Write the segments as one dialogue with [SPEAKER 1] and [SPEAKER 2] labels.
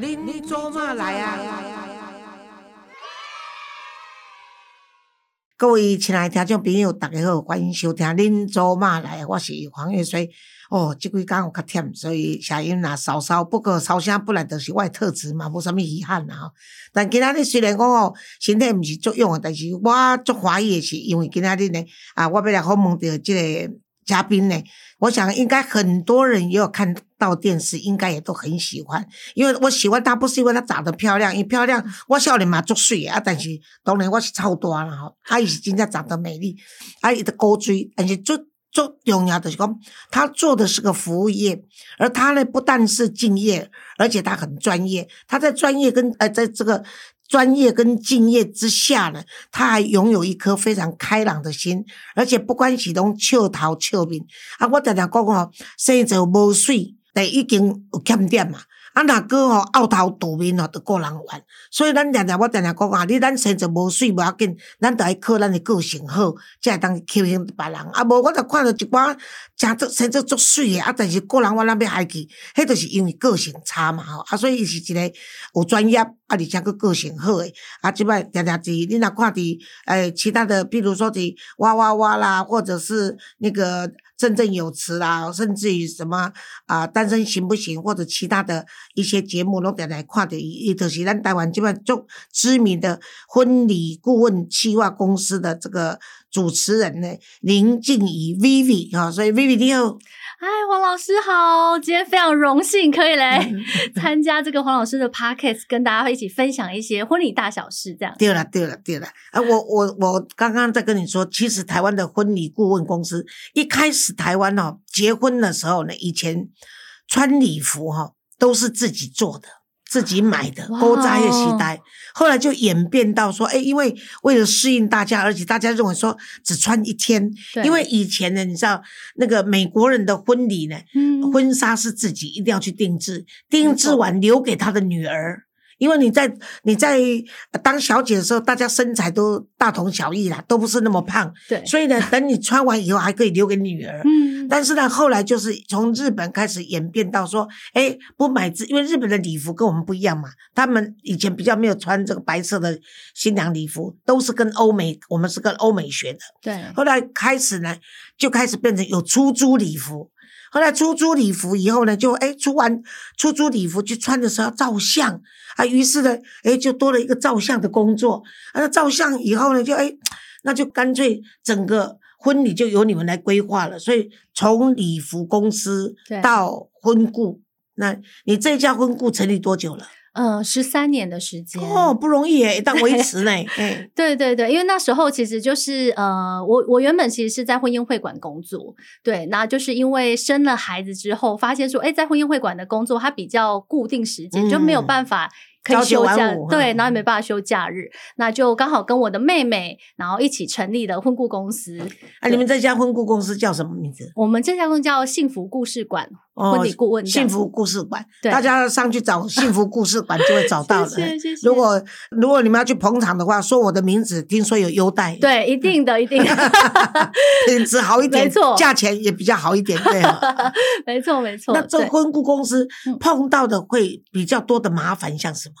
[SPEAKER 1] 恁做嘛来啊？各位亲爱听众朋友，大家好，欢迎收听《恁做嘛来》，我是黄月水。哦，即几工有较忝，所以声音若稍稍，不过稍声本来就是我的特质嘛，无啥物遗憾啦。但今仔日虽然讲哦，身体毋是足用诶，但是我足怀疑诶，是因为今仔日呢，啊，我要来访问着即个嘉宾呢。我想应该很多人也有看到电视，应该也都很喜欢。因为我喜欢她，不是因为她长得漂亮，因为漂亮我少年嘛足水啊，但是当然我是超大啦吼。她也是真正长得美丽，啊，伊的高追，但是最最重要的是讲，她做的是个服务业，而她呢不但是敬业，而且她很专业。她在专业跟呃，在这个。专业跟敬业之下呢，他还拥有一颗非常开朗的心，而且不管是拢笑头笑面。啊，我常常讲哦，生者无水，但已经有欠点嘛。啊，若个吼拗头堵面吼，都个人玩。所以咱常常我常常讲啊，你咱生就无水无要紧，咱得爱靠咱的个性好，才会当吸引别人。啊，无我着看到一寡真做生做足水的，啊，但是个人我咱要害去，迄就是因为个性差嘛吼。啊，所以伊是一个有专业，啊，而且个个性好诶。啊，即摆常常伫你若看伫诶其他的，比如说伫哇哇哇啦，或者是那个。振振有词啦，甚至于什么啊，单身行不行，或者其他的一些节目，拢点来看的，伊就是咱台湾基本最知名的婚礼顾问企划公司的这个主持人呢，林静怡 Vivi 啊，所以 Vivi 你好。
[SPEAKER 2] 嗨，黄老师好！今天非常荣幸可以来 参加这个黄老师的 podcast，跟大家一起分享一些婚礼大小事。这样
[SPEAKER 1] 对了，对了，对了。啊，我我我刚刚在跟你说，其实台湾的婚礼顾问公司一开始台湾哦，结婚的时候呢，以前穿礼服哈都是自己做的。自己买的勾扎也期待，后来就演变到说，哎，因为为了适应大家，而且大家认为说只穿一天，因为以前呢，你知道那个美国人的婚礼呢，婚纱是自己一定要去定制，定制完留给他的女儿。因为你在你在当小姐的时候，大家身材都大同小异啦，都不是那么胖，
[SPEAKER 2] 对，
[SPEAKER 1] 所以呢，等你穿完以后还可以留给女儿。嗯，但是呢，后来就是从日本开始演变到说，哎，不买自，因为日本的礼服跟我们不一样嘛，他们以前比较没有穿这个白色的新娘礼服，都是跟欧美，我们是跟欧美学的。
[SPEAKER 2] 对，
[SPEAKER 1] 后来开始呢，就开始变成有出租礼服。后来出租礼服以后呢，就哎出完出租礼服去穿的时候要照相啊，于是呢，哎就多了一个照相的工作。啊，那照相以后呢，就哎那就干脆整个婚礼就由你们来规划了。所以从礼服公司到婚顾，那你这家婚顾成立多久了？
[SPEAKER 2] 嗯，十三年的时间
[SPEAKER 1] 哦，不容易诶，但维持呢。
[SPEAKER 2] 对对对，因为那时候其实就是呃，我我原本其实是在婚姻会馆工作，对，那就是因为生了孩子之后，发现说，哎，在婚姻会馆的工作它比较固定时间，就没有办法。可以休假，对，然后也没办法休假日，那就刚好跟我的妹妹，然后一起成立了婚顾公司。
[SPEAKER 1] 啊，你们这家婚顾公司叫什么名字？
[SPEAKER 2] 我们这家公司叫幸福故事馆婚礼顾问。
[SPEAKER 1] 幸福故事馆，大家上去找幸福故事馆就会找到了。
[SPEAKER 2] 谢谢。
[SPEAKER 1] 如果如果你们要去捧场的话，说我的名字，听说有优待。
[SPEAKER 2] 对，一定的，一定的。
[SPEAKER 1] 品质好一点，
[SPEAKER 2] 没错，
[SPEAKER 1] 价钱也比较好一点，对。
[SPEAKER 2] 没错，没错。
[SPEAKER 1] 那做婚顾公司碰到的会比较多的麻烦，像什么？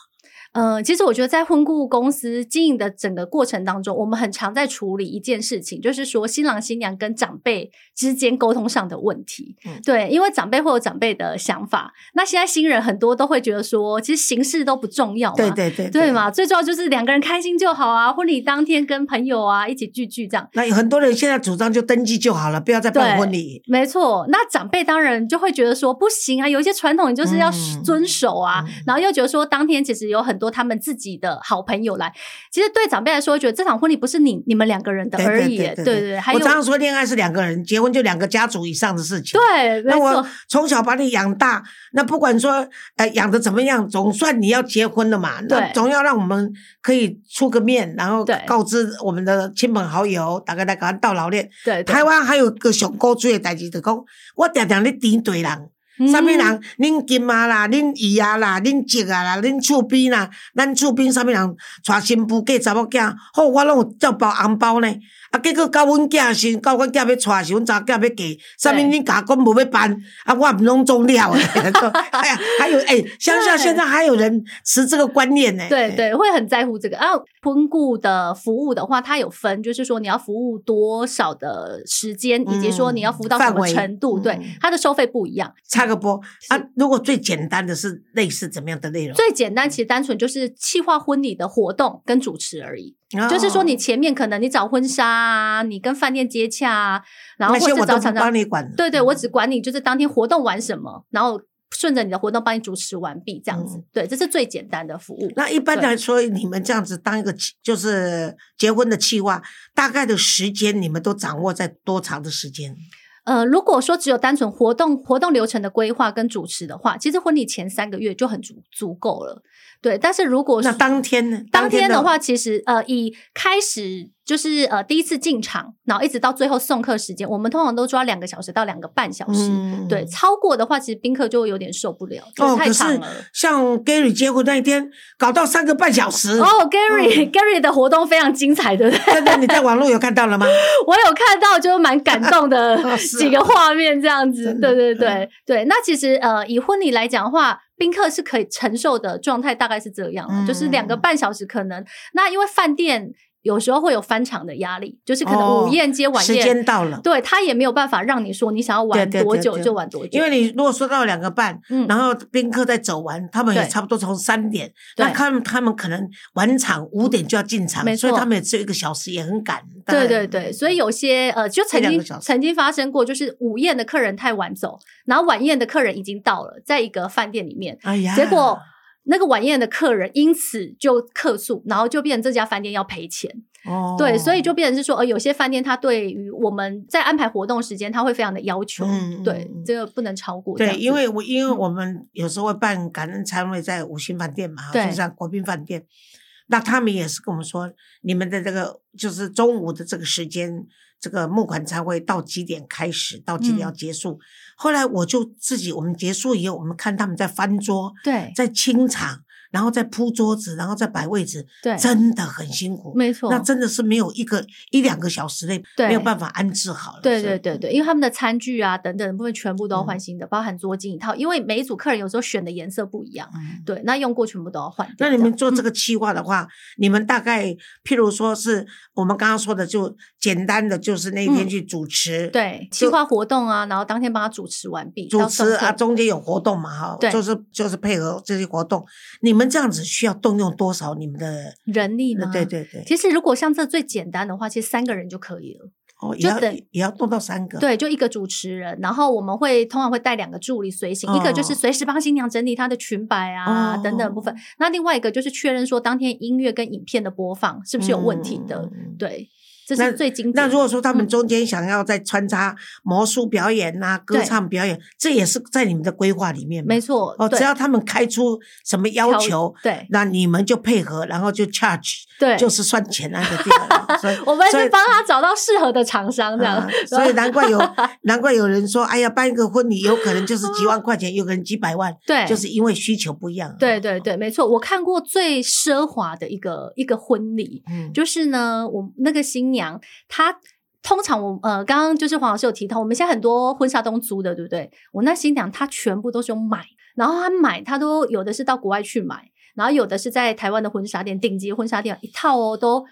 [SPEAKER 2] 嗯，其实我觉得在婚顾公司经营的整个过程当中，我们很常在处理一件事情，就是说新郎新娘跟长辈之间沟通上的问题。对，因为长辈会有长辈的想法，那现在新人很多都会觉得说，其实形式都不重要，
[SPEAKER 1] 对对对，
[SPEAKER 2] 对嘛，最重要就是两个人开心就好啊，婚礼当天跟朋友啊一起聚聚这样。
[SPEAKER 1] 那有很多人现在主张就登记就好了，不要再办婚礼。
[SPEAKER 2] 没错，那长辈当然就会觉得说不行啊，有一些传统你就是要遵守啊，然后又觉得说当天其实有很多。他们自己的好朋友来，其实对长辈来说，觉得这场婚礼不是你你们两个人的而已。对对对，
[SPEAKER 1] 我常常说，恋爱是两个人，结婚就两个家族以上的事情。
[SPEAKER 2] 对，
[SPEAKER 1] 那我从小把你养大，那不管说呃养的怎么样，总算你要结婚了嘛。那总要让我们可以出个面，然后告知我们的亲朋好友，大概大概到老练。
[SPEAKER 2] 对，
[SPEAKER 1] 台湾还有个上高追的代志，就讲我常常咧顶对人。啥物人，恁金啊啦，恁姨啊啦，恁叔啊啦，恁厝边啦，咱厝边啥物人娶新妇嫁查某囝，好，我拢有照包红包呢。啊，结果到阮囝时，到阮囝要娶时，阮查某囝要嫁，啥物恁甲我讲无要办，啊，我毋拢中了。哎呀，还有哎，乡下现在还有人持这个观念呢。
[SPEAKER 2] 对对，会很在乎这个啊。婚顾的服务的话，它有分，就是说你要服务多少的时间，以及说你要服务到什么程度，对它的收费不一样。
[SPEAKER 1] 插个播啊，如果最简单的是类似怎么样的内容？
[SPEAKER 2] 最简单其实单纯就是企划婚礼的活动跟主持而已。就是说你前面可能你找婚纱啊，你跟饭店接洽啊，然后或者找厂
[SPEAKER 1] 帮你管。
[SPEAKER 2] 对对，我只管你就是当天活动玩什么，然后。顺着你的活动帮你主持完毕，这样子，对，这是最简单的服务。
[SPEAKER 1] 那一般来说，你们这样子当一个就是结婚的计划，大概的时间你们都掌握在多长的时间？
[SPEAKER 2] 呃，如果说只有单纯活动活动流程的规划跟主持的话，其实婚礼前三个月就很足足够了。对，但是如果
[SPEAKER 1] 那当天呢？
[SPEAKER 2] 当天的话，其实呃，以开始就是呃第一次进场，然后一直到最后送客时间，我们通常都抓两个小时到两个半小时。对，超过的话，其实宾客就会有点受不了，哦太长了。
[SPEAKER 1] 像 Gary 结婚那一天，搞到三个半小时。
[SPEAKER 2] 哦，Gary Gary 的活动非常精彩，对不对？
[SPEAKER 1] 真的，你在网络有看到了吗？
[SPEAKER 2] 我有看到，就蛮感动的 几个画面，这样子。对对对对，那其实呃，以婚礼来讲的话。宾客是可以承受的状态，大概是这样，就是两个半小时可能。那因为饭店。有时候会有翻场的压力，就是可能午宴接晚
[SPEAKER 1] 宴，时间到了，
[SPEAKER 2] 对他也没有办法让你说你想要玩多久就玩多久。
[SPEAKER 1] 因为你如果说到两个半，然后宾客在走完，他们也差不多从三点，那他们他们可能晚场五点就要进场，所以他们也只有一个小时，也很赶。
[SPEAKER 2] 对对对，所以有些呃，就曾经曾经发生过，就是午宴的客人太晚走，然后晚宴的客人已经到了，在一个饭店里面，哎呀，结果。那个晚宴的客人因此就客诉，然后就变成这家饭店要赔钱。哦，对，所以就变成是说，呃，有些饭店他对于我们在安排活动时间，他会非常的要求，对，这个不能超过。
[SPEAKER 1] 对，因为我因为我们有时候会办感恩餐会，在五星饭店嘛，就像国宾饭店，那他们也是跟我们说，你们的这个就是中午的这个时间。这个募款餐会到几点开始？到几点要结束？后来我就自己，我们结束以后，我们看他们在翻桌，
[SPEAKER 2] 对，
[SPEAKER 1] 在清场。然后再铺桌子，然后再摆位置，
[SPEAKER 2] 对，
[SPEAKER 1] 真的很辛苦，
[SPEAKER 2] 没错。
[SPEAKER 1] 那真的是没有一个一两个小时内没有办法安置好。
[SPEAKER 2] 对对对对，因为他们的餐具啊等等部分全部都要换新的，包含桌巾一套。因为每一组客人有时候选的颜色不一样，对，那用过全部都要换。
[SPEAKER 1] 那你们做这个计划的话，你们大概譬如说是我们刚刚说的，就简单的就是那天去主持，
[SPEAKER 2] 对，计划活动啊，然后当天帮他主持完毕，
[SPEAKER 1] 主持啊，中间有活动嘛，哈，就是就是配合这些活动。你们这样子需要。动用多少你们的
[SPEAKER 2] 人力呢？
[SPEAKER 1] 对对对，
[SPEAKER 2] 其实如果像这最简单的话，其实三个人就可以了。
[SPEAKER 1] 哦，就等也要动到三个。
[SPEAKER 2] 对，就一个主持人，然后我们会通常会带两个助理随行，一个就是随时帮新娘整理她的裙摆啊等等部分。那另外一个就是确认说当天音乐跟影片的播放是不是有问题的。对。这是最经
[SPEAKER 1] 典。那如果说他们中间想要再穿插魔术表演呐、歌唱表演，这也是在你们的规划里面。
[SPEAKER 2] 没错，
[SPEAKER 1] 哦，只要他们开出什么要求，
[SPEAKER 2] 对，
[SPEAKER 1] 那你们就配合，然后就 charge，
[SPEAKER 2] 对，
[SPEAKER 1] 就是算钱那个地方。所以
[SPEAKER 2] 我们是帮他找到适合的厂商，这样。
[SPEAKER 1] 所以难怪有 难怪有人说，哎呀，办一个婚礼有可能就是几万块钱，有可能几百万，
[SPEAKER 2] 对，
[SPEAKER 1] 就是因为需求不一样。
[SPEAKER 2] 对对对，没错。我看过最奢华的一个一个婚礼，嗯，就是呢，我那个新娘她。通常我呃，刚刚就是黄老师有提到，我们现在很多婚纱都租的，对不对？我那新娘她全部都是用买，然后她买她都有的是到国外去买，然后有的是在台湾的婚纱店顶级婚纱店一套哦，都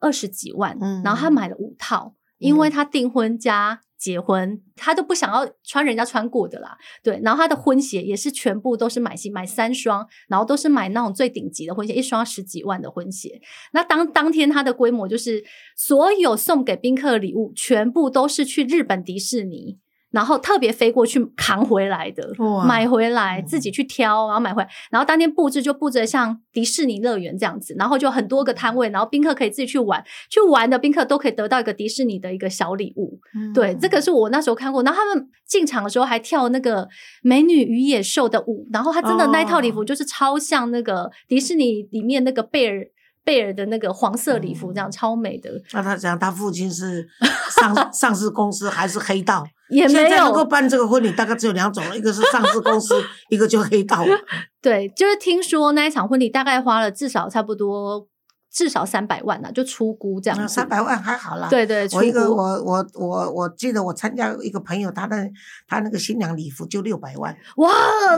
[SPEAKER 2] 二十几万，然后她买了五套，因为她订婚加。结婚，他都不想要穿人家穿过的啦，对。然后他的婚鞋也是全部都是买新，买三双，然后都是买那种最顶级的婚鞋，一双十几万的婚鞋。那当当天他的规模就是所有送给宾客的礼物，全部都是去日本迪士尼。然后特别飞过去扛回来的，买回来自己去挑，然后买回来，然后当天布置就布置像迪士尼乐园这样子，然后就很多个摊位，然后宾客可以自己去玩，去玩的宾客都可以得到一个迪士尼的一个小礼物。对，这个是我那时候看过。然后他们进场的时候还跳那个美女与野兽的舞，然后他真的那一套礼服就是超像那个迪士尼里面那个贝尔。贝尔的那个黄色礼
[SPEAKER 1] 嗯
[SPEAKER 2] 服，这样超美的，
[SPEAKER 1] 那他讲他父亲是上 上市公司还是黑道？
[SPEAKER 2] 也没
[SPEAKER 1] 现在能够
[SPEAKER 2] 有
[SPEAKER 1] 办这个婚礼，大概只有两种，一个是上市公司，一个就黑道。
[SPEAKER 2] 对，就是听说那一场婚礼大概花了至少差不多至少三百万呐、就出估这样
[SPEAKER 1] 三百万还好啦。
[SPEAKER 2] 对对，
[SPEAKER 1] 我一个我我我我记得我参加一个朋友，他的他那个新娘礼服就六百万，
[SPEAKER 2] 哇，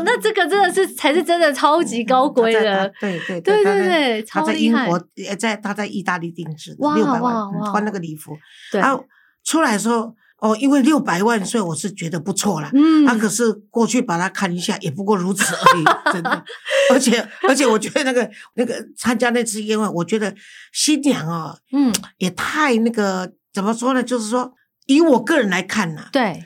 [SPEAKER 2] 那这个真的是才是真的超级高贵的，
[SPEAKER 1] 他对对
[SPEAKER 2] 对对对，
[SPEAKER 1] 他
[SPEAKER 2] 超厉害。
[SPEAKER 1] 在英国，呃在他在意大利定制的六百万穿那个礼服，
[SPEAKER 2] 对，
[SPEAKER 1] 然后出来的时候哦，因为六百万，所以我是觉得不错啦。
[SPEAKER 2] 嗯，
[SPEAKER 1] 啊，可是过去把它看一下，也不过如此而已，真的。而且而且，我觉得那个那个参加那次宴会，我觉得新娘哦
[SPEAKER 2] 嗯，
[SPEAKER 1] 也太那个怎么说呢？就是说，以我个人来看呐、
[SPEAKER 2] 对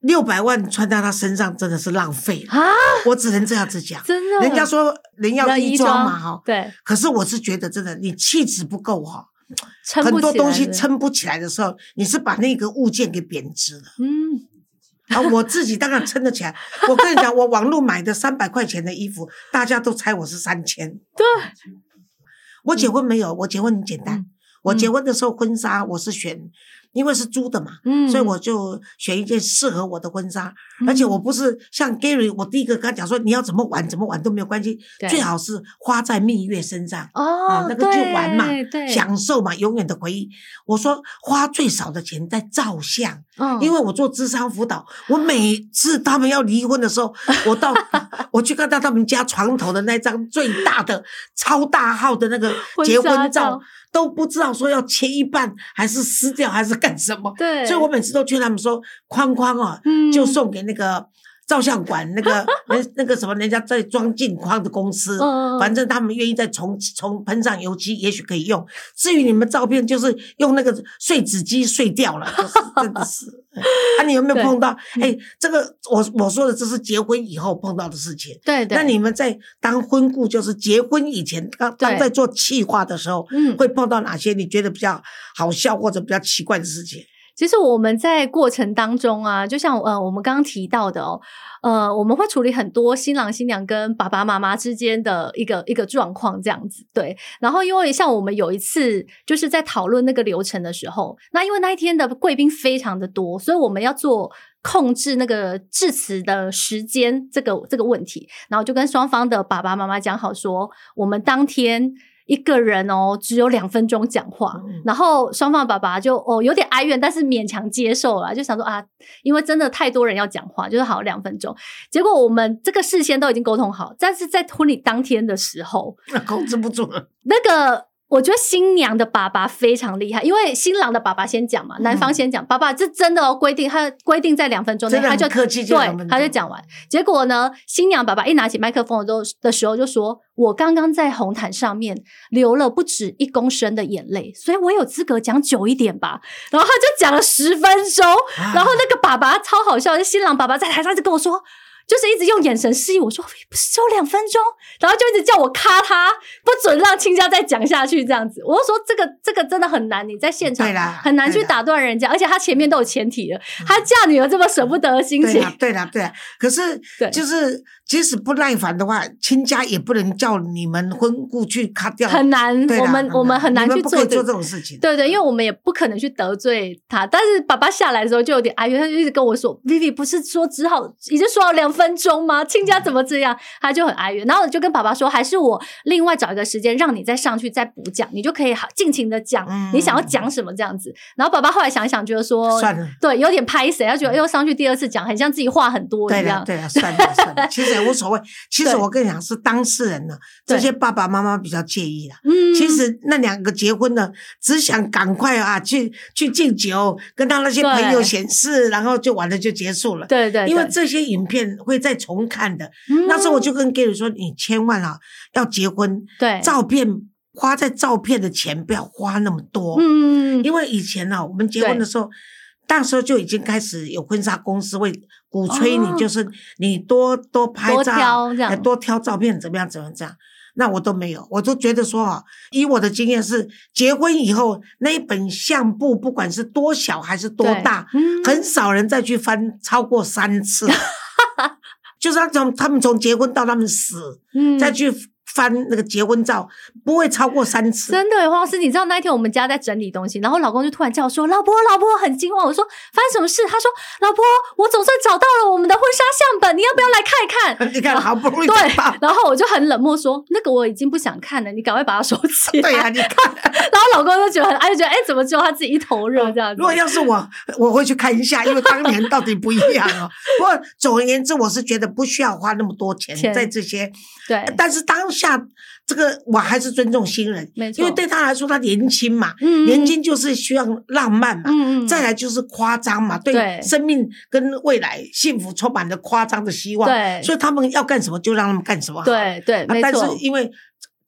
[SPEAKER 1] 六百万穿在她身上真的是浪费，
[SPEAKER 2] 啊，
[SPEAKER 1] 我只能这样子讲。
[SPEAKER 2] 真的，
[SPEAKER 1] 人家说人要衣装嘛，哈。
[SPEAKER 2] 对，
[SPEAKER 1] 可是我是觉得真的，你气质不够哈，
[SPEAKER 2] 撑不
[SPEAKER 1] 很多东西撑不起来的时候，你是把那个物件给贬值了。
[SPEAKER 2] 嗯，
[SPEAKER 1] 啊，我自己当然撑得起来。我跟你讲，我网络买的三百块钱的衣服，大家都猜我是三千。
[SPEAKER 2] 对，
[SPEAKER 1] 我结婚没有，我结婚很简单。
[SPEAKER 2] 嗯
[SPEAKER 1] 我结婚的时候婚纱我是选，因为是租的嘛，
[SPEAKER 2] 嗯，
[SPEAKER 1] 所以我就选一件适合我的婚纱。
[SPEAKER 2] 嗯
[SPEAKER 1] 而且我不是像 Gary，我第一个跟他讲说，你要怎么玩怎么玩都没有关系，最好是花在蜜月身上。
[SPEAKER 2] 哦
[SPEAKER 1] 啊，，那个就玩嘛享受嘛，永远的回忆。我说花最少的钱在照相，
[SPEAKER 2] 嗯，
[SPEAKER 1] 因为我做智商辅导，我每次他们要离婚的时候，我到 我去看到他们家床头的那张最大的超大号的那个结
[SPEAKER 2] 婚
[SPEAKER 1] 照，都不知道说要切一半，还是撕掉，还是干什么。
[SPEAKER 2] 对，
[SPEAKER 1] 所以我每次都劝他们说，框框啊，
[SPEAKER 2] 嗯
[SPEAKER 1] 就送给那个照相馆那个 那那个什么人家在装镜框的公司，
[SPEAKER 2] 嗯
[SPEAKER 1] 反正他们愿意再重重喷上油漆，也许可以用。至于你们照片，就是用那个碎纸机碎掉了，就是真的是。啊，你有没有碰到？哎，这个我我说的这是结婚以后碰到的事情。
[SPEAKER 2] 对对，
[SPEAKER 1] 那你们在当婚顾，就是结婚以前，刚
[SPEAKER 2] 对
[SPEAKER 1] 刚在做企划的时候，
[SPEAKER 2] 嗯
[SPEAKER 1] 会碰到哪些你觉得比较好笑或者比较奇怪的事情？
[SPEAKER 2] 其实我们在过程当中啊，就像呃我们刚刚提到的哦，呃，我们会处理很多新郎新娘跟爸爸妈妈之间的一个一个状况这样子，对。然后因为像我们有一次就是在讨论那个流程的时候，那因为那一天的贵宾非常的多，所以我们要做控制那个致辞的时间这个这个问题，然后就跟双方的爸爸妈妈讲好说，我们当天。一个人哦，只有两分钟讲话，
[SPEAKER 1] 嗯
[SPEAKER 2] 然后双方爸爸就哦有点哀怨，但是勉强接受了，就想说啊，因为真的太多人要讲话，就是好两分钟。结果我们这个事先都已经沟通好，但是在婚礼当天的时候，
[SPEAKER 1] 那控制不住了。
[SPEAKER 2] 那个我觉得新娘的爸爸非常厉害，因为新郎的爸爸先讲嘛，男方先讲，爸爸这真的哦规定，他规定在两分钟内，他就对他就讲完。结果呢，新娘爸爸一拿起麦克风的时候的时候就说：“我刚刚在红毯上面流了不止一公升的眼泪，所以我有资格讲久一点吧。”然后他就讲了十分钟，
[SPEAKER 1] 啊
[SPEAKER 2] 然后那个爸爸超好笑，就新郎爸爸在台上就跟我说。就是一直用眼神示意我说不是只有两分钟，然后就一直叫我咔他，不准让亲家再讲下去这样子。我就说这个这个真的很难，你在现场很难去打断人家，而且他前面都有前提了，他嫁女儿这么舍不得的心情，
[SPEAKER 1] 对啦，对啦，对啦。可是
[SPEAKER 2] 对
[SPEAKER 1] 就是即使不耐烦的话，亲家也不能叫你们婚故去咔掉，
[SPEAKER 2] 很难，我们我们很难去做
[SPEAKER 1] 做这种事情。
[SPEAKER 2] 对对，因为我们也不可能去得罪他，但是爸爸下来的时候就有点哀怨，他就一直跟我说：“Vivi 不是说只好已经说了两分钟吗？亲家怎么这样？”他就很哀怨。然后我就跟爸爸说：“还是我另外找一个时间让你再上去再补讲，你就可以好尽情的讲
[SPEAKER 1] 嗯
[SPEAKER 2] 你想要讲什么这样子。”然后爸爸后来想一想，觉得说
[SPEAKER 1] 算了。
[SPEAKER 2] 对，有点拍谁，他觉得又上去第二次讲，很像自己话很多，一样。
[SPEAKER 1] 对了，算了算了，其实也无所谓。其实我跟你讲，是当事人呢，
[SPEAKER 2] 对
[SPEAKER 1] 这些爸爸妈妈比较介意啦。
[SPEAKER 2] 嗯，
[SPEAKER 1] 其实那两个结婚的，只想赶快啊去去敬酒，跟他那些朋友
[SPEAKER 2] 对
[SPEAKER 1] 显示，然后就完了就结束了。
[SPEAKER 2] 对对，
[SPEAKER 1] 因为
[SPEAKER 2] 对
[SPEAKER 1] 这些影片会再重看的。
[SPEAKER 2] 嗯
[SPEAKER 1] 那时候我就跟 Gary 说，你千万啊要结婚，
[SPEAKER 2] 对
[SPEAKER 1] 照片花在照片的钱不要花那么多。
[SPEAKER 2] 嗯
[SPEAKER 1] 因为以前呢、啊，我们结婚的时候，那时候就已经开始有婚纱公司会鼓吹你，
[SPEAKER 2] 哦
[SPEAKER 1] 就是你多多拍
[SPEAKER 2] 多
[SPEAKER 1] 照，多挑照片，怎么样怎么样这样。那我都没有，我都觉得说啊，以我的经验是，结婚以后那一本相簿，不管是多小还是多大，
[SPEAKER 2] 嗯
[SPEAKER 1] 很少人再去翻超过三次。就是他从他们从结婚到他们死，
[SPEAKER 2] 嗯。
[SPEAKER 1] 再去翻那个结婚照，不会超过三次。
[SPEAKER 2] 真的，黄老师，你知道那一天我们家在整理东西，然后老公就突然叫我说：“老婆，老婆，很惊慌。”我说：“发生什么事？”他说：“老婆，我总算找到了我们的婚纱相本，你要不要来看一看？”
[SPEAKER 1] 你看，好不容易
[SPEAKER 2] 对然后我就很冷漠说：“那个我已经不想看了，你赶快把它收起来。
[SPEAKER 1] 对呀、你看，
[SPEAKER 2] 然后老公就觉得很，哎，就觉得哎，怎么只有他自己一头热这样子
[SPEAKER 1] 如？果要是我，我会去看一下，因为当年到底不一样哦。不过总而言之，我是觉得不需要花那么多钱
[SPEAKER 2] 钱
[SPEAKER 1] 在这些，
[SPEAKER 2] 对，
[SPEAKER 1] 但是当下这个我还是尊重新人，
[SPEAKER 2] 没错
[SPEAKER 1] 因为对他来说，他年轻嘛，
[SPEAKER 2] 嗯
[SPEAKER 1] 年轻就是需要浪漫嘛。
[SPEAKER 2] 嗯嗯，
[SPEAKER 1] 再来就是夸张嘛，对
[SPEAKER 2] 对
[SPEAKER 1] 生命跟未来幸福充满了夸张的希望，
[SPEAKER 2] 对
[SPEAKER 1] 所以他们要干什么就让他们干什么好。
[SPEAKER 2] 对对，
[SPEAKER 1] 啊但是，因为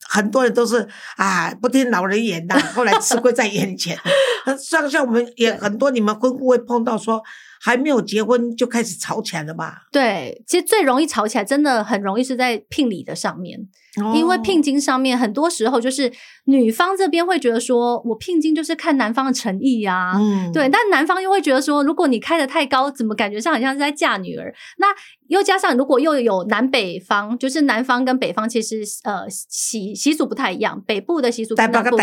[SPEAKER 1] 很多人都是啊不听老人言呐、后来吃亏在眼前。像像我们也很多，你们婚后会碰到说还没有结婚就开始吵起来了吧？
[SPEAKER 2] 对，其实最容易吵起来，真的很容易是在聘礼的上面。因为
[SPEAKER 1] 哦
[SPEAKER 2] 聘金上面很多时候就是女方这边会觉得说，我聘金就是看男方的诚意啊。
[SPEAKER 1] 嗯
[SPEAKER 2] 对，但男方又会觉得说，如果你开的太高，怎么感觉上好像是在嫁女儿？那又加上如果又有南北方，就是南方跟北方其实呃习习俗不太一样，北部的习俗
[SPEAKER 1] 台
[SPEAKER 2] 跟南部。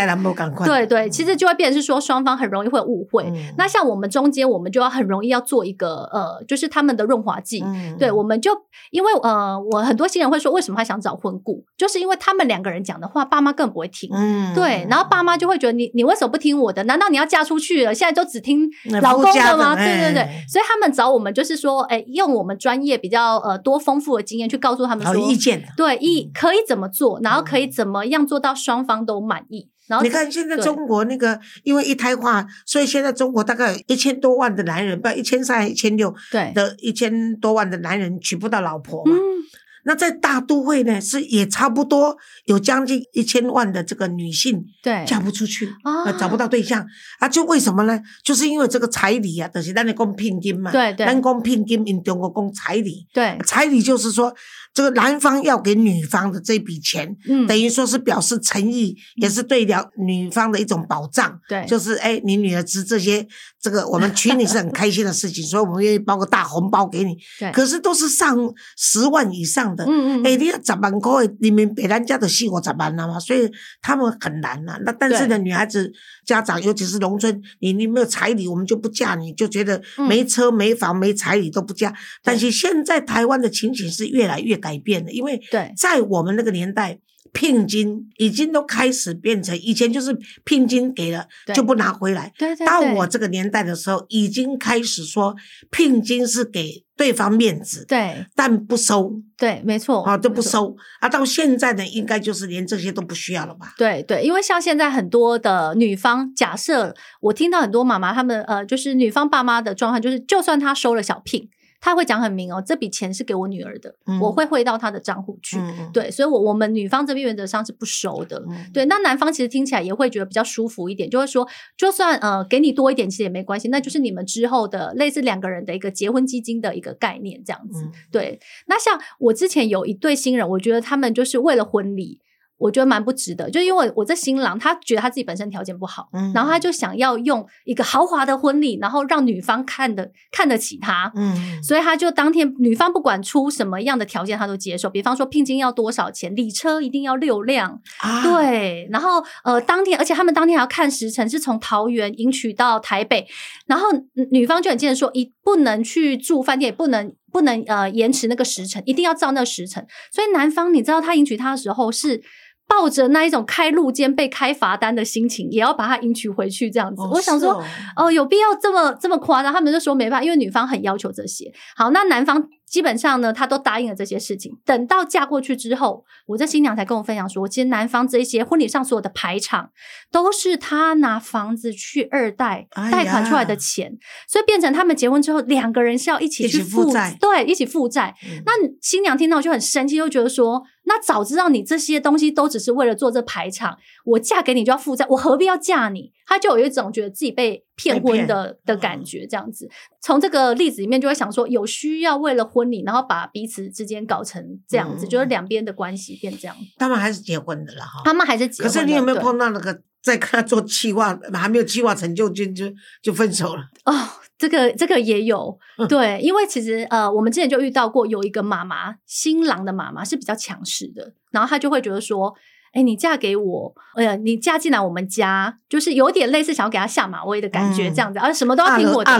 [SPEAKER 2] 对对，其实就会变成是说双方很容易会有误会。
[SPEAKER 1] 嗯
[SPEAKER 2] 那像我们中间，我们就要很容易要做一个呃，就是他们的润滑剂。
[SPEAKER 1] 嗯
[SPEAKER 2] 对，我们就因为呃，我很多新人会说，为什么他想找婚顾，就是因为他们两个人讲的话，爸妈根本不会听。
[SPEAKER 1] 嗯
[SPEAKER 2] 对，然后爸妈就会觉得你你为什么不听我的？难道你要嫁出去了？现在都只听老公的吗？对对对
[SPEAKER 1] 哎，
[SPEAKER 2] 所以他们找我们就是说，哎，用我们专业比较呃多丰富的经验去告诉他们
[SPEAKER 1] 好
[SPEAKER 2] 说，
[SPEAKER 1] 意见。
[SPEAKER 2] 对，一可以怎么做，然后可以
[SPEAKER 1] 嗯
[SPEAKER 2] 怎么样做到双方都满意。然后
[SPEAKER 1] 你看现在中国那个，因为一胎化，所以现在中国大概有一千多万的男人，不一千三、一千六
[SPEAKER 2] 对，
[SPEAKER 1] 的一千多万的男人娶不到老婆嘛。
[SPEAKER 2] 嗯，
[SPEAKER 1] 那在大都会呢，是也差不多有将近一千万的这个女性
[SPEAKER 2] 对，
[SPEAKER 1] 嫁不出去，
[SPEAKER 2] 啊
[SPEAKER 1] 呃找不到对象啊，就为什么呢？就是因为这个彩礼啊，就是咱的讲聘金嘛，
[SPEAKER 2] 对对
[SPEAKER 1] 咱讲聘金，因中国讲彩礼，
[SPEAKER 2] 对，
[SPEAKER 1] 彩礼就是说这个男方要给女方的这笔钱，
[SPEAKER 2] 嗯，
[SPEAKER 1] 等于说是表示诚意，也是对了女方的一种保障。
[SPEAKER 2] 对，
[SPEAKER 1] 就是哎，你女儿值这些，这个我们娶你是很开心的事情，所以我们愿意包个大红包给你。
[SPEAKER 2] 对，
[SPEAKER 1] 可是都是上十万以上的，
[SPEAKER 2] 嗯嗯，
[SPEAKER 1] 哎、你要十万块的，你们北咱家的四五十万了嘛，所以他们很难呐、那但是呢，
[SPEAKER 2] 对。
[SPEAKER 1] 女孩子家长，尤其是农村，你你没有彩礼，我们就不嫁你，就觉得
[SPEAKER 2] 嗯。
[SPEAKER 1] 没车没房没彩礼都不嫁。但是现在台湾的情形是越来越改变了，因为
[SPEAKER 2] 对。
[SPEAKER 1] 在我们那个年代。聘金已经都开始变成以前就是聘金给了就不拿回来，
[SPEAKER 2] 对对，
[SPEAKER 1] 到我这个年代的时候，已经开始说聘金是给对方面子，
[SPEAKER 2] 对
[SPEAKER 1] 但不收。
[SPEAKER 2] 对，没错，
[SPEAKER 1] 啊，都不。收啊！到现在呢，应该就是连这些都不需要了吧？
[SPEAKER 2] 对对，因为像现在很多的女方，假设我听到很多妈妈她们呃，就是女方爸妈的状况，就是就算她收了小聘，她会讲很明哦，这笔钱是给我女儿的，
[SPEAKER 1] 嗯
[SPEAKER 2] 我会汇到她的账户去。
[SPEAKER 1] 嗯，
[SPEAKER 2] 对，所以我我们女方这边原则上是不收的。
[SPEAKER 1] 嗯，
[SPEAKER 2] 对，那男方其实听起来也会觉得比较舒服一点，就会说，就算呃给你多一点，其实也没关系，那就是你们之后的类似两个人的一个结婚基金的一个概念这样子。
[SPEAKER 1] 嗯
[SPEAKER 2] 对，那像我之前有一对新人，我觉得他们就是为了婚礼。我觉得蛮不值得，就因为我这新郎他觉得他自己本身条件不好，
[SPEAKER 1] 嗯
[SPEAKER 2] 然后他就想要用一个豪华的婚礼，然后让女方看得看得起他，
[SPEAKER 1] 嗯，
[SPEAKER 2] 所以他就当天女方不管出什么样的条件，他都接受。比方说聘金要多少钱，礼车一定要六辆，
[SPEAKER 1] 啊，
[SPEAKER 2] 对，然后呃，当天而且他们当天还要看时辰，是从桃园迎娶到台北，然后嗯女方就很坚持说，一不能去住饭店，也不能不能呃延迟那个时辰，一定要照那个时辰。所以男方你知道他迎娶她的时候是。抱着那一种开路肩被开罚单的心情，也要把他迎娶回去，这样子。
[SPEAKER 1] 哦
[SPEAKER 2] 我想说，
[SPEAKER 1] 哦
[SPEAKER 2] 哦，有必要这么这么夸张？他们就说没办法，因为女方很要求这些。好，那男方基本上呢，他都答应了这些事情。等到嫁过去之后，我这新娘才跟我分享说，其实男方这些婚礼上所有的排场，都是他拿房子去二贷
[SPEAKER 1] 哎呀
[SPEAKER 2] 贷款出来的钱，所以变成他们结婚之后，两个人是要一起
[SPEAKER 1] 一起
[SPEAKER 2] 去
[SPEAKER 1] 负债
[SPEAKER 2] 对，一起负债。
[SPEAKER 1] 嗯
[SPEAKER 2] 那新娘听到就很生气，就觉得说，那早知道你这些东西都只是为了做这排场，我嫁给你就要负债，我何必要嫁你？他就有一种觉得自己被骗婚的的感觉，这样子。从这个例子里面就会想说，有需要为了婚礼，然后把彼此之间搞成这样子，
[SPEAKER 1] 嗯
[SPEAKER 2] 就是两边的关系变这样。
[SPEAKER 1] 他们还是结婚的了哈。
[SPEAKER 2] 他们还是结
[SPEAKER 1] 可
[SPEAKER 2] 婚可，
[SPEAKER 1] 是你有没有碰到那个在跟他做计划，还没有计划成就就就就分手了？
[SPEAKER 2] 哦，这个这个也有，
[SPEAKER 1] 嗯
[SPEAKER 2] 对，因为其实呃，我们之前就遇到过有一个妈妈，新郎的妈妈是比较强势的，然后她就会觉得说。哎，你嫁给我，哎呀，你嫁进来我们家，就是有点类似想要给他下马威的感觉，这样子，而什么都要听我的。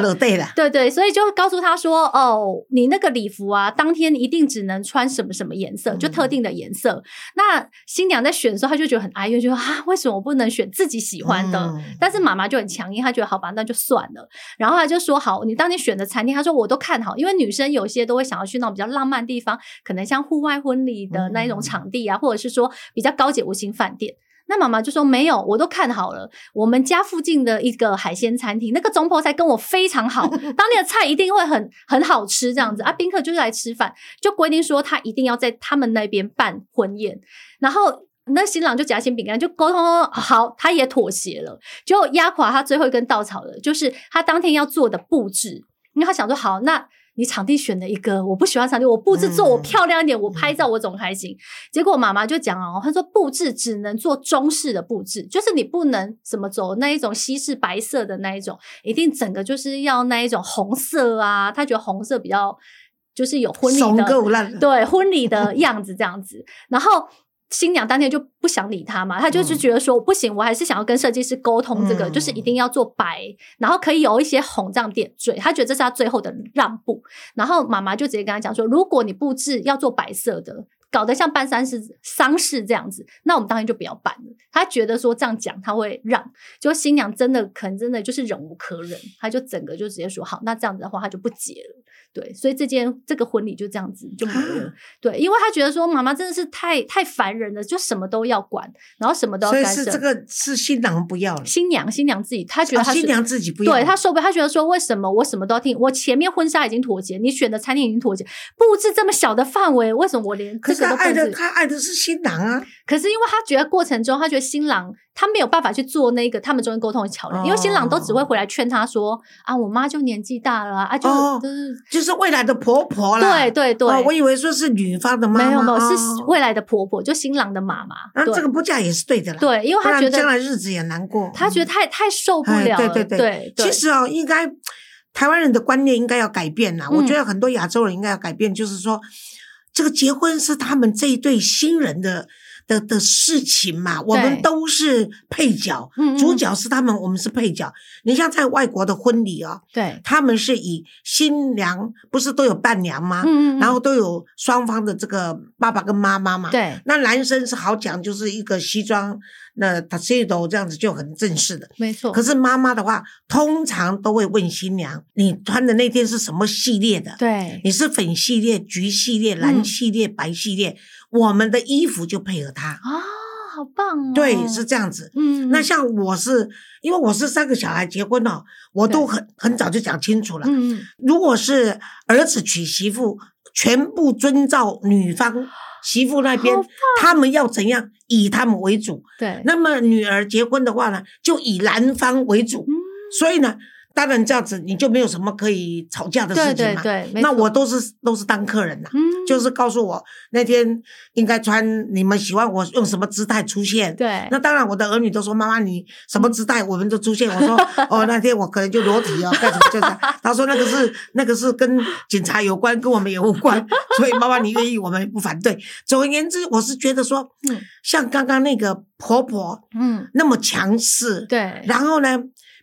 [SPEAKER 1] 对
[SPEAKER 2] 对，所以就告诉他说，哦，你那个礼服啊，当天一定只能穿什么什么颜色，就特定的颜色。那新娘在选的时候，她就觉得很哀怨，就说啊，为什么我不能选自己喜欢的？但是妈妈就很强硬，她觉得好吧，那就算了。然后她就说，好，你当天选的餐厅，她说我都看好，因为女生有些都会想要去那种比较浪漫地方，可能像户外婚礼的那一种场地啊，或者是说比较高级。五星饭店，那妈妈就说没有，我都看好了。我们家附近的一个海鲜餐厅，那个中婆菜跟我非常好，当地的菜一定会很很好吃。这样子啊，宾客就是来吃饭，就规定说他一定要在他们那边办婚宴。然后那新郎就夹心饼干，就沟通好，他也妥协了，就压垮他最后一根稻草了，就是他当天要做的布置，因为他想说好那。你场地选了一个我不喜欢场地，我布置做我漂亮一点，我拍照我总开心。结果妈妈就讲哦，她说布置只能做中式的布置，就是你不能怎么走那一种西式白色的那一种，一定整个就是要那一种红色啊。她觉得红色比较就是有婚礼的对婚礼的样子这样子，然后。新娘当天就不想理他嘛，他就是觉得说不行，我还是想要跟设计师沟通这个，就是一定要做白，然后可以有一些红这样点缀，他觉得这是他最后的让步。然后妈妈就直接跟他讲说，如果你布置要做白色的，搞得像办丧事丧事这样子，那我们当天就不要办了。他觉得说这样讲他会让，就新娘真的可能真的就是忍无可忍，他就整个就直接说好，那这样子的话他就不结了。对，所以这件这个婚礼就这样子就没了。对，因为他觉得说妈妈真的是太太烦人了，就什么都要管，然后什么都要干
[SPEAKER 1] 涉。所以是这个是新郎不要了，
[SPEAKER 2] 新娘新娘自己，他觉得
[SPEAKER 1] 新娘自己不要，
[SPEAKER 2] 对他受不了，他觉得说为什么我什么都要听？我前面婚纱已经妥协，你选的餐厅已经妥协，布置这么小的范围，为什么我连这个都
[SPEAKER 1] 爱的？他爱的是新郎啊。
[SPEAKER 2] 可是因为他觉得过程中，他觉得新郎。他没有办法去做那个他们中间沟通的桥梁，因为新郎都只会回来劝他说：“啊，我妈就年纪大了啊，就
[SPEAKER 1] 是就是未来的婆婆
[SPEAKER 2] 啦。”对对对，
[SPEAKER 1] 我以为说是女方的妈
[SPEAKER 2] 妈，没有没有是未来的婆婆，就新郎的妈妈。
[SPEAKER 1] 那这个不嫁也是对的啦，
[SPEAKER 2] 对，因为他觉得
[SPEAKER 1] 将来日子也难过，
[SPEAKER 2] 他觉得太太受不了。
[SPEAKER 1] 对对对，其实哦，应该台湾人的观念应该要改变啦。我觉得很多亚洲人应该要改变，就是说这个结婚是他们这一对新人的。的的事情嘛，我们都是配角，主角是他们，我们是配角。你像在外国的婚礼哦，
[SPEAKER 2] 对，
[SPEAKER 1] 他们是以新娘不是都有伴娘吗？然后都有双方的这个爸爸跟妈妈嘛。
[SPEAKER 2] 对，
[SPEAKER 1] 那男生是好讲，就是一个西装，那他西斗这样子就很正式的，
[SPEAKER 2] 没错。
[SPEAKER 1] 可是妈妈的话，通常都会问新娘，你穿的那天是什么系列的？
[SPEAKER 2] 对，
[SPEAKER 1] 你是粉系列、橘系列、蓝系列、白系列。我们的衣服就配合他
[SPEAKER 2] 啊，好棒哦！
[SPEAKER 1] 对，是这样子。嗯，那像我是因为我是三个小孩结婚了，我都很很早就讲清楚了。嗯，如果是儿子娶媳妇，全部遵照女方媳妇那边，他们要怎样，以他们为主。
[SPEAKER 2] 对，
[SPEAKER 1] 那么女儿结婚的话呢，就以男方为主。嗯，所以呢。当然这样子你就没有什么可以吵架的事情嘛。
[SPEAKER 2] 对对
[SPEAKER 1] 对，那我都是都是当客人呐，就是告诉我那天应该穿你们喜欢我用什么姿态出现。
[SPEAKER 2] 对。
[SPEAKER 1] 那当然我的儿女都说妈妈你什么姿态我们就出现。我说 哦那天我可能就裸体哦干什么就是。他说那个是那个是跟警察有关，跟我们也无关。所以妈妈你愿意我们不反对。总而言之，我是觉得说，像刚刚那个婆婆，嗯，那么强势，
[SPEAKER 2] 对，
[SPEAKER 1] 然后呢？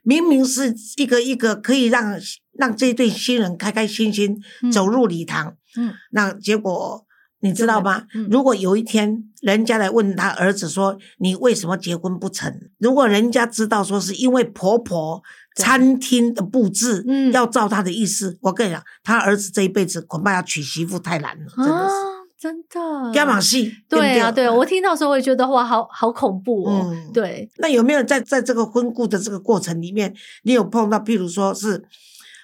[SPEAKER 1] 明明是一个一个可以让让这对新人开开心心走入礼堂，嗯，那结果你知道吗？如果有一天人家来问他儿子说你为什么结婚不成？如果人家知道说是因为婆婆餐厅的布置，嗯，要照他的意思，我跟你讲，他儿子这一辈子恐怕要娶媳妇太难了，真的是。
[SPEAKER 2] 真的，
[SPEAKER 1] 亚马戏？
[SPEAKER 2] 对啊，对，我听到时候我也觉得哇，好好恐怖哦。对，
[SPEAKER 1] 那有没有在在这个婚故的这个过程里面，你有碰到，譬如说是，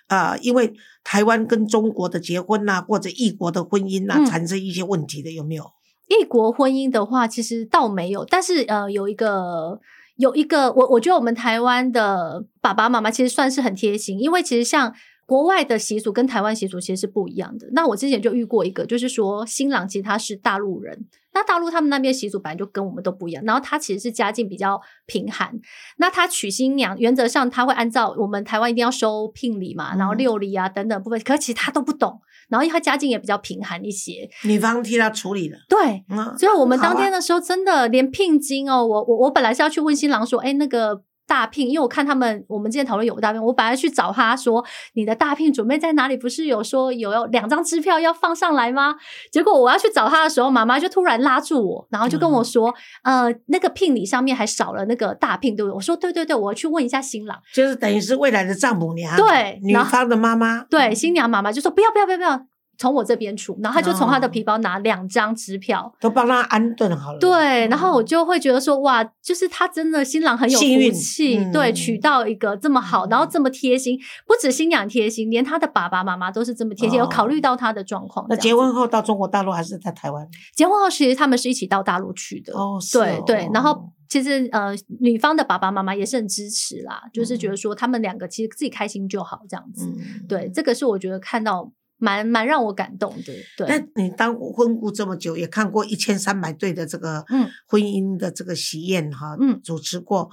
[SPEAKER 1] 呃，因为台湾跟中国的结婚呐，或者异国的婚姻呐，产生一些问题的，有没有？
[SPEAKER 2] 异国婚姻的话，其实倒没有，但是呃，有一个有一个，我我觉得我们台湾的爸爸妈妈其实算是很贴心，因为其实像。国外的习俗跟台湾习俗其实是不一样的。那我之前就遇过一个，就是说新郎其实他是大陆人，那大陆他们那边习俗本来就跟我们都不一样，然后他其实是家境比较贫寒，那他娶新娘原则上他会按照我们台湾一定要收聘礼嘛，然后
[SPEAKER 1] 嗯
[SPEAKER 2] 六礼啊等等部分，可是其实他都不懂，然后因为他家境也比较贫寒一些，
[SPEAKER 1] 女方替他处理了。
[SPEAKER 2] 对，
[SPEAKER 1] 嗯，
[SPEAKER 2] 所以我们当天的时候，真的连聘金哦，我我我本来是要去问新郎说，哎，那个大聘，因为我看他们我们之前讨论有大聘，我本来去找他说，你的大聘准备在哪里？不是有说有要两张支票要放上来吗？结果我要去找他的时候，妈妈就突然拉住我，然后就跟我说，呃，那个聘礼上面还少了那个大聘，对不对？我说对对对，我要去问一下新郎。
[SPEAKER 1] 就是等于是未来的丈母娘，
[SPEAKER 2] 对
[SPEAKER 1] 女方的妈妈，
[SPEAKER 2] 对，新娘妈妈就说不要不要不要不要，从我这边出，然后他就从他的
[SPEAKER 1] 哦
[SPEAKER 2] 皮包拿两张支票。
[SPEAKER 1] 都帮他安顿好了。
[SPEAKER 2] 对，然后我
[SPEAKER 1] 嗯
[SPEAKER 2] 就会觉得说，哇，就是他真的新郎很有福气，
[SPEAKER 1] 嗯
[SPEAKER 2] 对，娶到一个这么好，然后
[SPEAKER 1] 嗯
[SPEAKER 2] 这么贴心，不止新娘贴心，连他的爸爸妈妈都是这么贴心，有考虑到他的状况。
[SPEAKER 1] 那结婚后到中国大陆还是在台湾？
[SPEAKER 2] 结婚后，其实他们是一起到大陆去的。
[SPEAKER 1] 哦，是哦
[SPEAKER 2] 对对，然后其实呃，女方的爸爸妈妈也是很支持啦，就是觉得说他们两个其实自己开心就好，这样子。
[SPEAKER 1] 嗯，
[SPEAKER 2] 对，这个是我觉得看到蛮蛮让我感动的。
[SPEAKER 1] 那
[SPEAKER 2] 对，
[SPEAKER 1] 你当婚顾这么久，也看过一千三百对的这个
[SPEAKER 2] 嗯
[SPEAKER 1] 婚姻的这个喜宴哈，
[SPEAKER 2] 嗯
[SPEAKER 1] 主持过，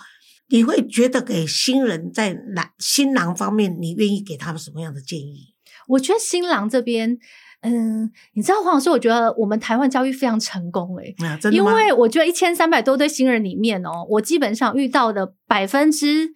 [SPEAKER 1] 你会觉得给新人在男新郎方面，你愿意给他们什么样的建议？
[SPEAKER 2] 我觉得新郎这边。嗯，你知道黄老师，我觉得我们台湾教育非常成功诶、因
[SPEAKER 1] 吗？
[SPEAKER 2] 为我觉得一千三百多对新人里面哦，我基本上遇到的百分之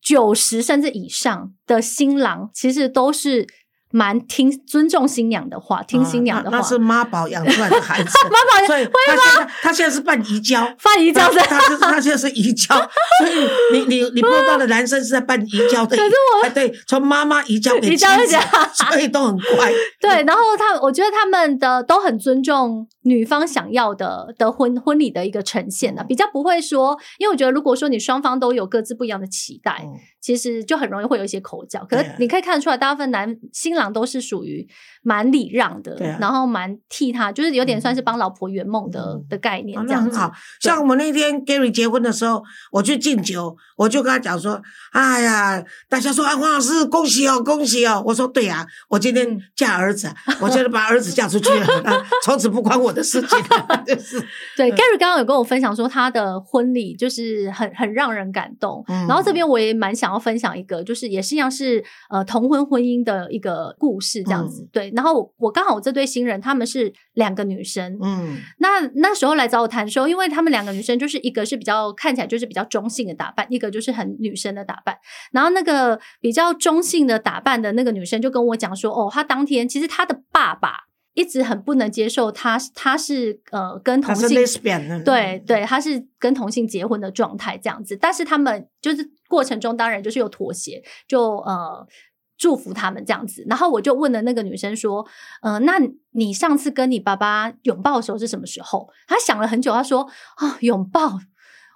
[SPEAKER 2] 九十甚至以上的新郎，其实都是蛮听尊重新娘的话，听新娘的话。
[SPEAKER 1] 啊那那是妈宝养出来的孩子，
[SPEAKER 2] 妈宝
[SPEAKER 1] 所以他现在他现在是办移交，
[SPEAKER 2] 范怡教
[SPEAKER 1] 他
[SPEAKER 2] 在，
[SPEAKER 1] 他是他现在是移交，所以你你你碰到的男生是在办移交的，
[SPEAKER 2] 可是
[SPEAKER 1] 我对从妈妈移交给妻
[SPEAKER 2] 移交
[SPEAKER 1] 子，所以都很 乖。
[SPEAKER 2] 对，然后他，我觉得他们的都很尊重女方想要的的婚婚礼的一个呈现啊，
[SPEAKER 1] 嗯
[SPEAKER 2] 比较不会说，因为我觉得如果说你双方都有各自不一样的期待，
[SPEAKER 1] 嗯
[SPEAKER 2] 其实就很容易会有一些口角。可是你可以看得出来，大部分男新郎都是属于蛮礼让的，然后蛮替他，就是有点算是帮老婆圆梦的、
[SPEAKER 1] 嗯。
[SPEAKER 2] 的概念
[SPEAKER 1] 哦，
[SPEAKER 2] 这样
[SPEAKER 1] 很好。像我们那天 Gary 结婚的时候，我去敬酒，我就跟他讲说：“哎呀，大家说啊，黄老师恭喜哦，恭喜哦。”我说：“对呀、我今天
[SPEAKER 2] 嗯。
[SPEAKER 1] 嫁儿子，我现在把儿子嫁出去了，那从此不关我的事情了。”就是，
[SPEAKER 2] 对
[SPEAKER 1] 嗯
[SPEAKER 2] ，Gary 刚刚有跟我分享说他的婚礼就是很很让人感动，
[SPEAKER 1] 嗯。
[SPEAKER 2] 然后这边我也蛮想要分享一个，就是也是一样是呃同婚婚姻的一个故事这样子。
[SPEAKER 1] 嗯。
[SPEAKER 2] 对，然后我我刚好我这对新人他们是两个女生，
[SPEAKER 1] 嗯
[SPEAKER 2] 那那时候来找我谈的时候，因为他们两个女生就是一个是比较看起来就是比较中性的打扮，一个就是很女生的打扮。然后那个比较中性的打扮的那个女生就跟我讲说，哦，她当天其实她的爸爸一直很不能接受她，她是呃跟同性对对，他是跟同性结婚的状态这样子，但是他们就是过程中当然就是有妥协，就呃祝福他们这样子。然后我就问了那个女生说，呃，那你上次跟你爸爸拥抱的时候是什么时候？她想了很久，她说啊，拥抱。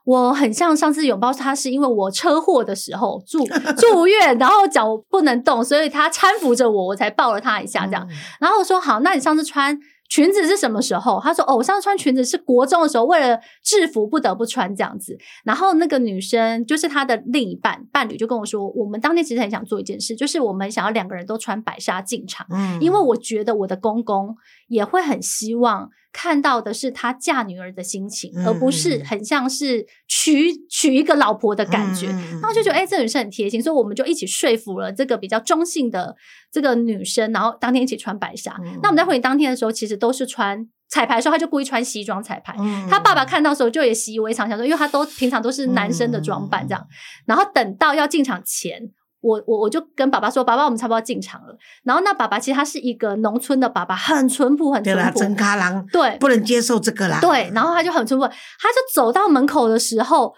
[SPEAKER 2] 我很像上次拥抱他，是因为我车祸的时候住 住院，然后脚不能动，所以他搀扶着我，我才抱了他一下这样。
[SPEAKER 1] 嗯
[SPEAKER 2] 然后我说好，那你上次穿裙子是什么时候？他说哦，我上次穿裙子是国中的时候，为了制服不得不穿这样子。然后那个女生就是他的另一半伴侣就跟我说，我们当天其实很想做一件事，就是我们想要两个人都穿白纱进场，
[SPEAKER 1] 嗯
[SPEAKER 2] 因为我觉得我的公公也会很希望。看到的是她嫁女儿的心情，
[SPEAKER 1] 嗯
[SPEAKER 2] 而不是
[SPEAKER 1] 嗯
[SPEAKER 2] 很像是娶 娶一个老婆的感觉。然后就觉得，哎、这女生很贴心，所以我们就一起说服了这个比较中性的这个女生，然后当天一起穿白纱。
[SPEAKER 1] 嗯
[SPEAKER 2] 那我们在婚礼当天的时候，其实都是穿彩排的时候，他就故意穿西装彩排。
[SPEAKER 1] 嗯
[SPEAKER 2] 他爸爸看到的时候就也习以为常，想说，因为他都平常都是男生的装扮这样。然后等到要进场前，我我我就跟爸爸说：“爸爸，我们差不多要进场了。”然后那爸爸其实他是一个农村的爸爸，很淳朴，很淳朴。
[SPEAKER 1] 真咖郎
[SPEAKER 2] 对，
[SPEAKER 1] 不能接受这个啦。
[SPEAKER 2] 对，然后他就很淳朴，他就走到门口的时候，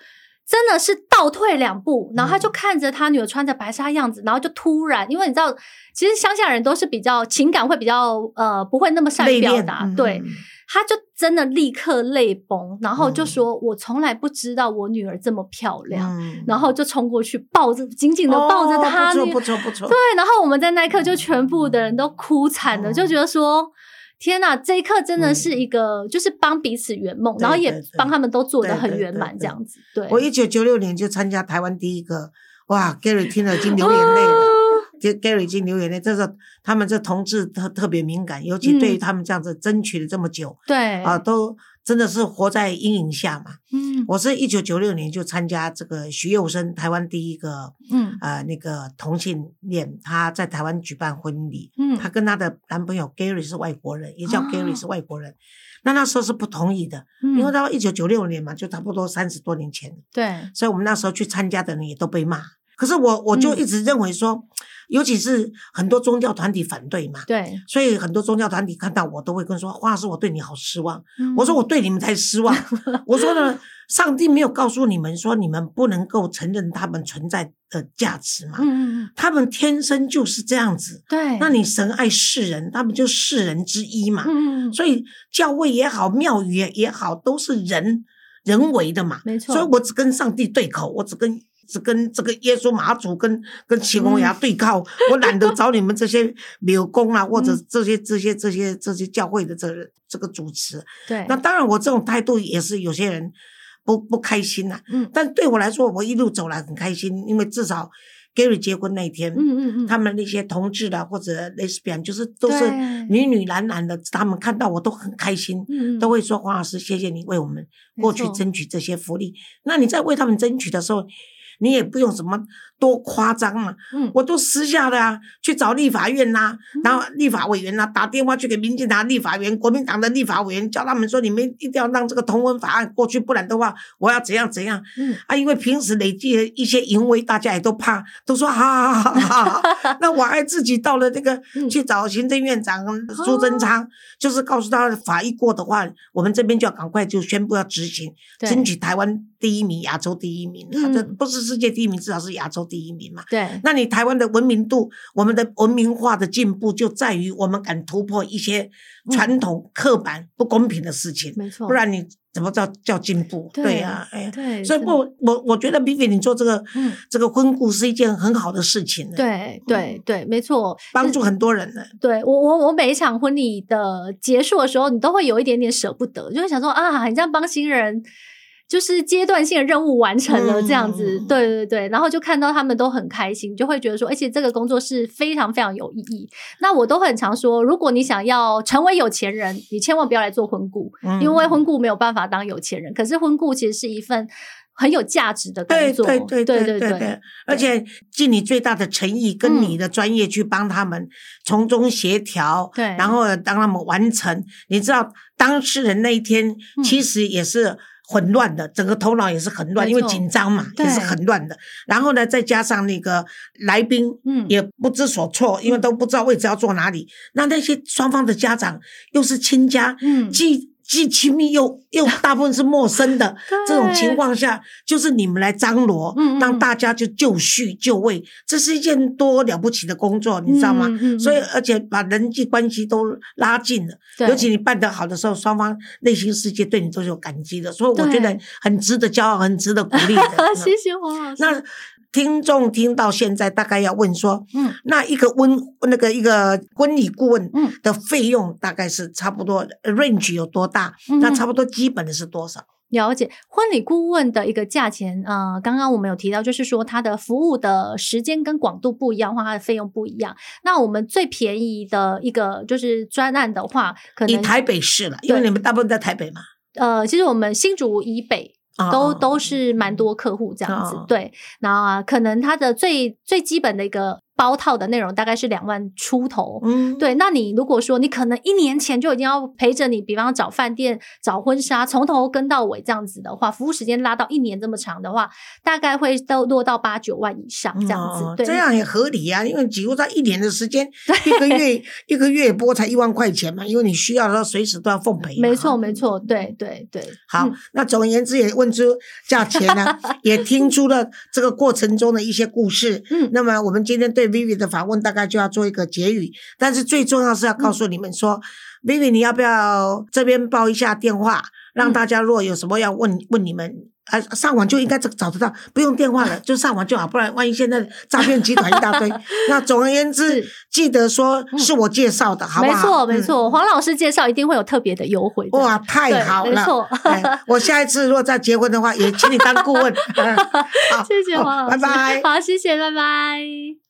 [SPEAKER 2] 真的是倒退两步，然后他就看着他女儿穿着白纱样子，然后就突然，因为你知道，其实乡下人都是比较情感会比较呃不会那么善于表达，
[SPEAKER 1] 嗯
[SPEAKER 2] 对，他就真的立刻泪崩，然后就
[SPEAKER 1] 嗯
[SPEAKER 2] 说：“我从来不知道我女儿这么漂亮。
[SPEAKER 1] 嗯
[SPEAKER 2] 然后就冲过去抱着，紧紧的抱着
[SPEAKER 1] 哦
[SPEAKER 2] 她女
[SPEAKER 1] 不错不错不错。
[SPEAKER 2] 对，然后我们在那一刻就全部的人都哭惨了，
[SPEAKER 1] 哦
[SPEAKER 2] 就觉得说。天呐，这一刻真的是一个，就是帮彼此圆梦，
[SPEAKER 1] 对
[SPEAKER 2] 然后也帮他们都做得很圆满，这样子。对，
[SPEAKER 1] 我一九九六年就参加台湾第一个，哇，Gary 听了已经流眼泪了。Gary 已经流眼泪，这是他们这同志特特别敏感，尤其对于
[SPEAKER 2] 嗯
[SPEAKER 1] 他们这样子争取了这么久
[SPEAKER 2] 对
[SPEAKER 1] 啊，都真的是活在阴影下嘛。
[SPEAKER 2] 嗯。
[SPEAKER 1] 我是一九九六年就参加这个徐幼生台湾第一个
[SPEAKER 2] 嗯。
[SPEAKER 1] 呃那个同性恋，他在台湾举办婚礼，
[SPEAKER 2] 嗯。
[SPEAKER 1] 他跟他的男朋友 Gary 是外国人，也叫
[SPEAKER 2] 哦。
[SPEAKER 1] Gary 是外国人。那那时候是不同意的，
[SPEAKER 2] 嗯，
[SPEAKER 1] 因为到一九九六年嘛，就差不多三十多年前了，
[SPEAKER 2] 对。
[SPEAKER 1] 所以我们那时候去参加的人也都被骂。可是我我就
[SPEAKER 2] 嗯。
[SPEAKER 1] 一直认为说，尤其是很多宗教团体反对嘛，
[SPEAKER 2] 对，
[SPEAKER 1] 所以很多宗教团体看到我都会跟说：“黄老师，我对你好失望。”
[SPEAKER 2] 嗯
[SPEAKER 1] 我说：“我对你们才失望。”我说呢，上帝没有告诉你们说你们不能够承认他们存在的价值嘛？
[SPEAKER 2] 嗯嗯嗯，
[SPEAKER 1] 他们天生就是这样子。
[SPEAKER 2] 对，
[SPEAKER 1] 那你神爱世人，他们就世人之一嘛。
[SPEAKER 2] 嗯
[SPEAKER 1] 所以教会也好，庙宇也也好，都是人人为的嘛。
[SPEAKER 2] 没错，
[SPEAKER 1] 所以我只跟上帝对口，我只跟只跟这个耶稣马祖跟跟秦红牙对抗，我懒得找你们这些柳工啊，或者
[SPEAKER 2] 嗯。
[SPEAKER 1] 这些这些这些这些教会的这个这个主持。
[SPEAKER 2] 对，
[SPEAKER 1] 那当然，我这种态度也是有些人不不开心呐、
[SPEAKER 2] 嗯。
[SPEAKER 1] 但对我来说，我一路走来很开心，因为至少 Gary 结婚那一天，
[SPEAKER 2] 嗯嗯嗯，
[SPEAKER 1] 他们那些同志的或者 lesbian，就是都是女女男男的，他们看到我都很开心，
[SPEAKER 2] 嗯嗯。
[SPEAKER 1] 都会说黄老师，谢谢你为我们过去争取这些福利。那你在为他们争取的时候，你也不用什么多夸张嘛，
[SPEAKER 2] 嗯
[SPEAKER 1] 我都私下的啊，去找立法院呐、然后立法委员呐、打电话去给民进党立法员、国民党的立法委员，叫他们说你们一定要让这个同文法案过去，不然的话我要怎样怎样。
[SPEAKER 2] 嗯
[SPEAKER 1] 啊，因为平时累积的一些淫威，大家也都怕，都说好好好好好。那我还自己到了那个
[SPEAKER 2] 嗯
[SPEAKER 1] 去找行政院长苏贞昌，就是告诉他法一过的话，我们这边就要赶快就宣布要执行，争取台湾第一名、亚洲第一名。不是世界第一名，至少是亚洲第一名嘛。
[SPEAKER 2] 对，
[SPEAKER 1] 那你台湾的文明度，我们的文明化的进步，就在于我们敢突破一些传统、刻板、不公平的事情，
[SPEAKER 2] 没错，
[SPEAKER 1] 不然你怎么叫叫进步？
[SPEAKER 2] 对
[SPEAKER 1] 对呀、哎呀。
[SPEAKER 2] 对，
[SPEAKER 1] 所以
[SPEAKER 2] 不
[SPEAKER 1] 我我我觉得 Vivi 你做这个、
[SPEAKER 2] 嗯
[SPEAKER 1] 这个婚顾是一件很好的事情，，
[SPEAKER 2] 对对对，没错，
[SPEAKER 1] 帮助很多人呢。
[SPEAKER 2] 对我我我每一场婚礼的结束的时候，你都会有一点点舍不得，就会想说啊，你这样帮新人。就是阶段性的任务完成了，这样子，
[SPEAKER 1] 嗯
[SPEAKER 2] 对对对，然后就看到他们都很开心，就会觉得说，而且这个工作是非常非常有意义。那我都很常说，如果你想要成为有钱人，你千万不要来做婚顾，
[SPEAKER 1] 嗯
[SPEAKER 2] 因为婚顾没有办法当有钱人。可是婚顾其实是一份很有价值的工作，
[SPEAKER 1] 对对
[SPEAKER 2] 对
[SPEAKER 1] 对对，而且尽你最大的诚意
[SPEAKER 2] 嗯
[SPEAKER 1] 跟你的专业去帮他们从中协调，
[SPEAKER 2] 对
[SPEAKER 1] 然后让他们完成。你知道当事人那一天
[SPEAKER 2] 嗯
[SPEAKER 1] 其实也是。混乱的，整个头脑也是很乱，因为紧张嘛，也是很乱的。然后呢，再加上那个来宾，
[SPEAKER 2] 嗯
[SPEAKER 1] 也不知所措，因为都不知道位置要坐哪里。那那些双方的家长又是亲家，
[SPEAKER 2] 嗯
[SPEAKER 1] 既既亲密又又大部分是陌生的 这种情况下，就是你们来张罗，
[SPEAKER 2] 嗯嗯
[SPEAKER 1] 让大家就就绪就位，这是一件多了不起的工作，你知道吗？所以而且把人际关系都拉近了，尤其你办得好的时候，双方内心世界对你都是有感激的，所以我觉得很值得骄傲，很值得鼓励的。
[SPEAKER 2] 谢谢黄老师。
[SPEAKER 1] 那听众听到现在，大概要问说，
[SPEAKER 2] 嗯
[SPEAKER 1] 那一个婚那个一个婚礼顾问
[SPEAKER 2] 嗯
[SPEAKER 1] 的费用大概是差不多呃 range 有多大？
[SPEAKER 2] 嗯
[SPEAKER 1] 那差不多基本的是多少？
[SPEAKER 2] 了解婚礼顾问的一个价钱，呃，刚刚我们有提到，就是说它的服务的时间跟广度不一样的话，它的费用不一样。那我们最便宜的一个就是专案的话，可能
[SPEAKER 1] 以台北市了，因为你们大部分在台北嘛，
[SPEAKER 2] 呃，其实我们新竹以北都、
[SPEAKER 1] 哦
[SPEAKER 2] 都是蛮多客户这样子，
[SPEAKER 1] 哦
[SPEAKER 2] 对。然后啊，可能他的最最基本的一个包套的内容大概是两万出头。
[SPEAKER 1] 嗯，
[SPEAKER 2] 对，那你如果说你可能一年前就已经要陪着你，比方找饭店、找婚纱，从头跟到尾这样子的话，服务时间拉到一年这么长的话，大概会都落到八九万以上这样子。对，
[SPEAKER 1] 哦这样也合理啊，因为几乎在一年的时间，一个月一个月播才一万块钱嘛，因为你需要的时候随时都要奉陪。
[SPEAKER 2] 没错没错，对对对。
[SPEAKER 1] 好，
[SPEAKER 2] 嗯
[SPEAKER 1] 那总而言之也问出价钱呢，也听出了这个过程中的一些故事。
[SPEAKER 2] 嗯
[SPEAKER 1] 那么我们今天对 Vivi 的访问大概就要做一个结语，但是最重要是要告
[SPEAKER 2] 嗯
[SPEAKER 1] 诉你们说、v i v i 你要不要这边报一下电话，让
[SPEAKER 2] 嗯
[SPEAKER 1] 大家如果有什么要问问你们。啊，上网就应该找找得到，不用电话了，就上网就好，不然万一现在诈骗集团一大堆。那总而言之
[SPEAKER 2] 是，
[SPEAKER 1] 记得说是我介绍的，好不
[SPEAKER 2] 没
[SPEAKER 1] 好？没
[SPEAKER 2] 错没错，黄老师介绍一定会有特别的优惠。
[SPEAKER 1] 哇，太好了！
[SPEAKER 2] 没错
[SPEAKER 1] 哎我下一次如果再结婚的话，也请你当顾问。好，
[SPEAKER 2] 谢谢
[SPEAKER 1] 好
[SPEAKER 2] 黄老师，
[SPEAKER 1] 拜拜。
[SPEAKER 2] 好，谢谢，拜拜。